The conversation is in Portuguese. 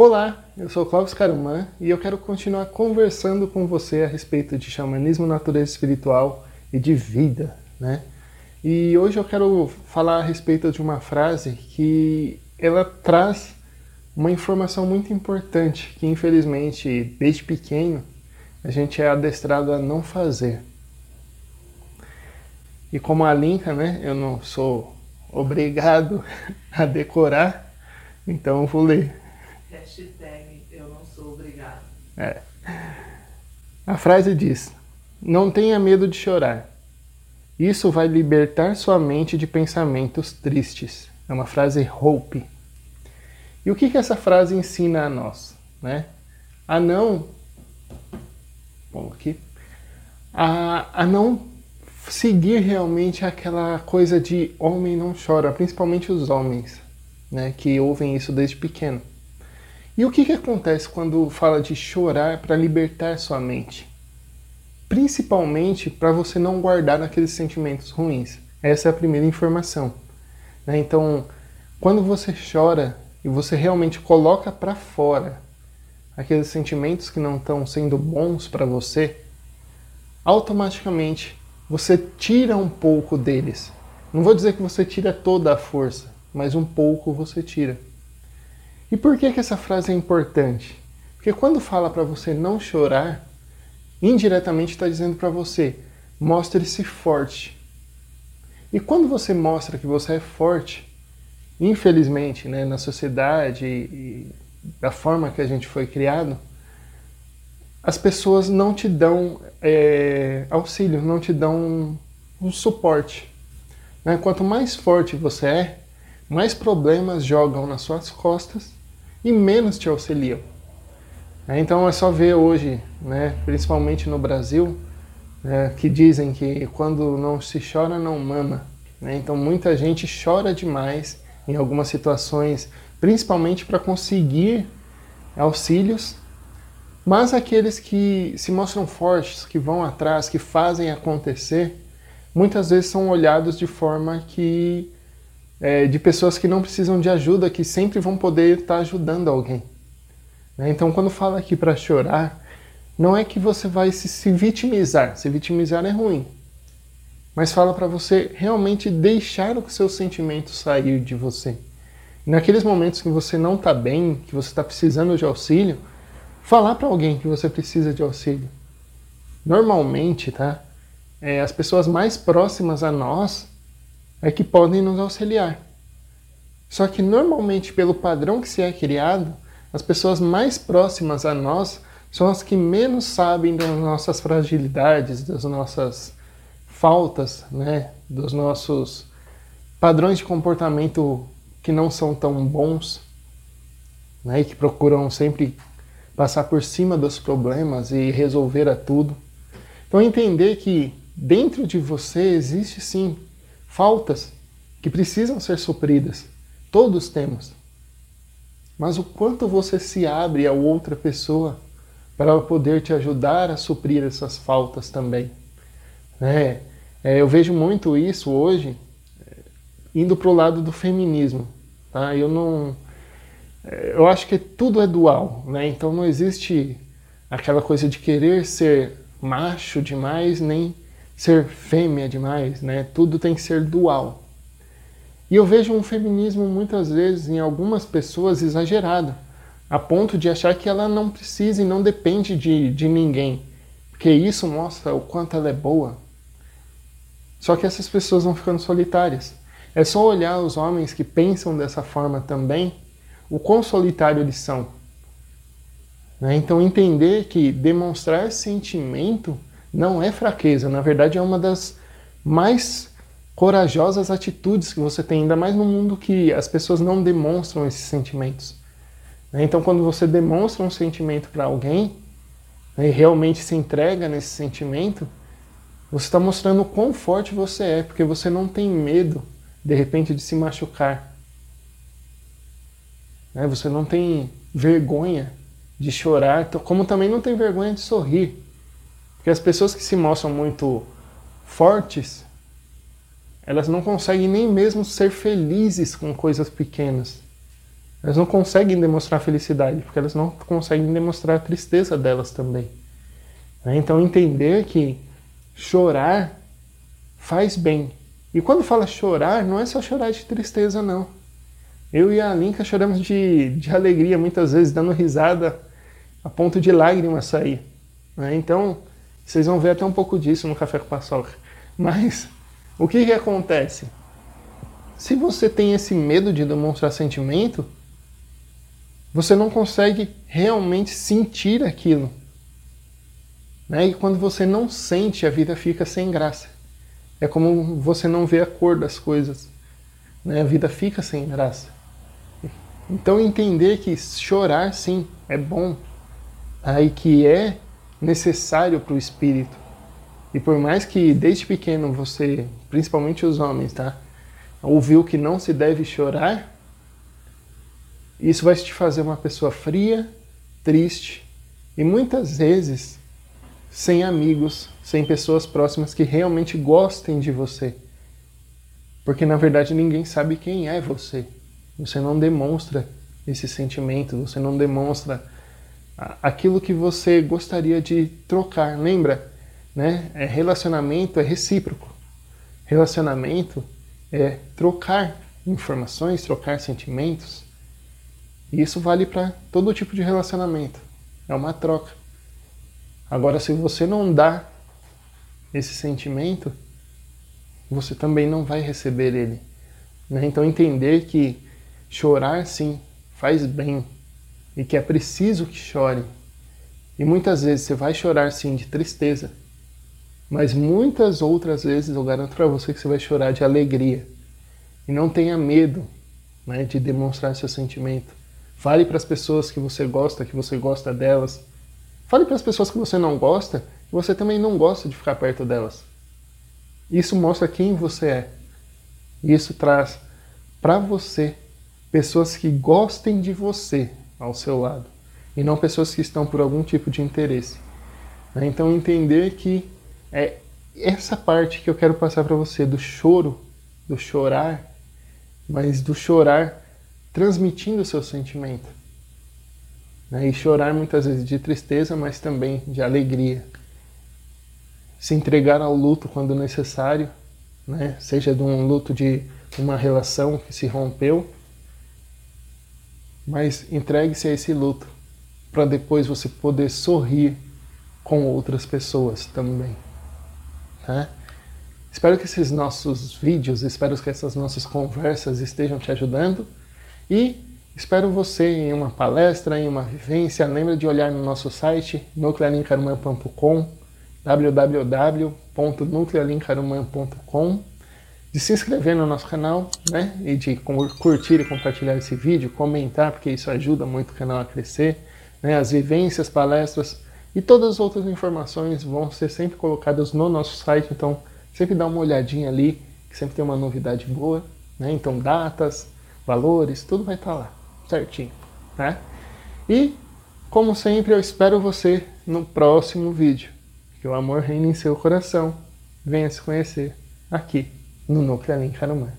Olá, eu sou Cláudio Carumã e eu quero continuar conversando com você a respeito de xamanismo, natureza espiritual e de vida, né? E hoje eu quero falar a respeito de uma frase que ela traz uma informação muito importante que infelizmente desde pequeno a gente é adestrado a não fazer. E como a Linka, né, eu não sou obrigado a decorar, então eu vou ler. Hashtag eu não sou obrigado. É. A frase diz: Não tenha medo de chorar. Isso vai libertar sua mente de pensamentos tristes. É uma frase Hope. E o que, que essa frase ensina a nós? Né? A não. Bom, aqui. A, a não seguir realmente aquela coisa de homem não chora, principalmente os homens, né, que ouvem isso desde pequeno. E o que, que acontece quando fala de chorar para libertar sua mente? Principalmente para você não guardar aqueles sentimentos ruins. Essa é a primeira informação. Né? Então, quando você chora e você realmente coloca para fora aqueles sentimentos que não estão sendo bons para você, automaticamente você tira um pouco deles. Não vou dizer que você tira toda a força, mas um pouco você tira. E por que, que essa frase é importante? Porque quando fala para você não chorar, indiretamente está dizendo para você: mostre-se forte. E quando você mostra que você é forte, infelizmente, né, na sociedade e da forma que a gente foi criado, as pessoas não te dão é, auxílio, não te dão um suporte. Né? Quanto mais forte você é, mais problemas jogam nas suas costas e menos te auxiliam. É, então é só ver hoje, né, principalmente no Brasil, é, que dizem que quando não se chora, não mama. Né? Então muita gente chora demais em algumas situações, principalmente para conseguir auxílios mas aqueles que se mostram fortes, que vão atrás, que fazem acontecer, muitas vezes são olhados de forma que é, de pessoas que não precisam de ajuda, que sempre vão poder estar ajudando alguém. Né? Então, quando fala aqui para chorar, não é que você vai se, se vitimizar. Se vitimizar é ruim. Mas fala para você realmente deixar o seu sentimento sair de você. naqueles momentos que você não está bem, que você está precisando de auxílio, falar para alguém que você precisa de auxílio. Normalmente, tá? É, as pessoas mais próximas a nós é que podem nos auxiliar. Só que normalmente, pelo padrão que se é criado, as pessoas mais próximas a nós são as que menos sabem das nossas fragilidades, das nossas faltas, né? dos nossos padrões de comportamento que não são tão bons, né? e que procuram sempre passar por cima dos problemas e resolver a tudo. Então entender que dentro de você existe sim faltas que precisam ser supridas. Todos temos. Mas o quanto você se abre a outra pessoa para poder te ajudar a suprir essas faltas também. É, é, eu vejo muito isso hoje é, indo para o lado do feminismo. Tá? Eu não eu acho que tudo é dual, né? Então não existe aquela coisa de querer ser macho demais, nem ser fêmea demais, né? Tudo tem que ser dual. E eu vejo um feminismo muitas vezes em algumas pessoas exagerado, a ponto de achar que ela não precisa e não depende de, de ninguém, porque isso mostra o quanto ela é boa. Só que essas pessoas vão ficando solitárias. É só olhar os homens que pensam dessa forma também o quão solitário eles são. Né? Então, entender que demonstrar sentimento não é fraqueza, na verdade, é uma das mais corajosas atitudes que você tem, ainda mais no mundo que as pessoas não demonstram esses sentimentos. Né? Então, quando você demonstra um sentimento para alguém né, e realmente se entrega nesse sentimento, você está mostrando o quão forte você é, porque você não tem medo, de repente, de se machucar. Né? Você não tem vergonha de chorar, então, como também não tem vergonha de sorrir. Porque as pessoas que se mostram muito fortes, elas não conseguem nem mesmo ser felizes com coisas pequenas. Elas não conseguem demonstrar felicidade, porque elas não conseguem demonstrar a tristeza delas também. Né? Então, entender que chorar faz bem. E quando fala chorar, não é só chorar de tristeza, não. Eu e a Linka choramos de, de alegria, muitas vezes, dando risada a ponto de lágrimas sair. Né? Então, vocês vão ver até um pouco disso no Café com Paçoca. Mas, o que, que acontece? Se você tem esse medo de demonstrar sentimento, você não consegue realmente sentir aquilo. Né? E quando você não sente, a vida fica sem graça. É como você não vê a cor das coisas. Né? A vida fica sem graça. Então entender que chorar sim é bom, aí que é necessário para o espírito. E por mais que desde pequeno você, principalmente os homens, tá, ouviu que não se deve chorar, isso vai te fazer uma pessoa fria, triste e muitas vezes sem amigos, sem pessoas próximas que realmente gostem de você. Porque na verdade ninguém sabe quem é você. Você não demonstra esse sentimento, você não demonstra aquilo que você gostaria de trocar. Lembra, né? É, relacionamento é recíproco. Relacionamento é trocar informações, trocar sentimentos. E isso vale para todo tipo de relacionamento. É uma troca. Agora, se você não dá esse sentimento, você também não vai receber ele. Né? Então, entender que chorar, sim, faz bem e que é preciso que chore. E muitas vezes você vai chorar, sim, de tristeza, mas muitas outras vezes eu garanto para você que você vai chorar de alegria. E não tenha medo né, de demonstrar seu sentimento. Fale para as pessoas que você gosta, que você gosta delas. Fale para as pessoas que você não gosta, que você também não gosta de ficar perto delas. Isso mostra quem você é. Isso traz para você pessoas que gostem de você ao seu lado e não pessoas que estão por algum tipo de interesse. Né? Então entender que é essa parte que eu quero passar para você do choro, do chorar, mas do chorar transmitindo o seu sentimento. Né? E chorar muitas vezes de tristeza, mas também de alegria. Se entregar ao luto quando necessário, né? seja de um luto de uma relação que se rompeu, mas entregue-se a esse luto para depois você poder sorrir com outras pessoas também. Tá? Espero que esses nossos vídeos, espero que essas nossas conversas estejam te ajudando e espero você em uma palestra, em uma vivência. Lembra de olhar no nosso site nuclearincaruman.com www.nuclearincaruman.com de se inscrever no nosso canal, né? E de curtir e compartilhar esse vídeo, comentar, porque isso ajuda muito o canal a crescer. Né? As vivências, palestras e todas as outras informações vão ser sempre colocadas no nosso site, então sempre dá uma olhadinha ali, que sempre tem uma novidade boa, né? Então datas, valores, tudo vai estar lá, certinho, né? E, como sempre, eu espero você no próximo vídeo. Que o amor reine em seu coração. Venha se conhecer aqui no Núcleo Alim Carumã.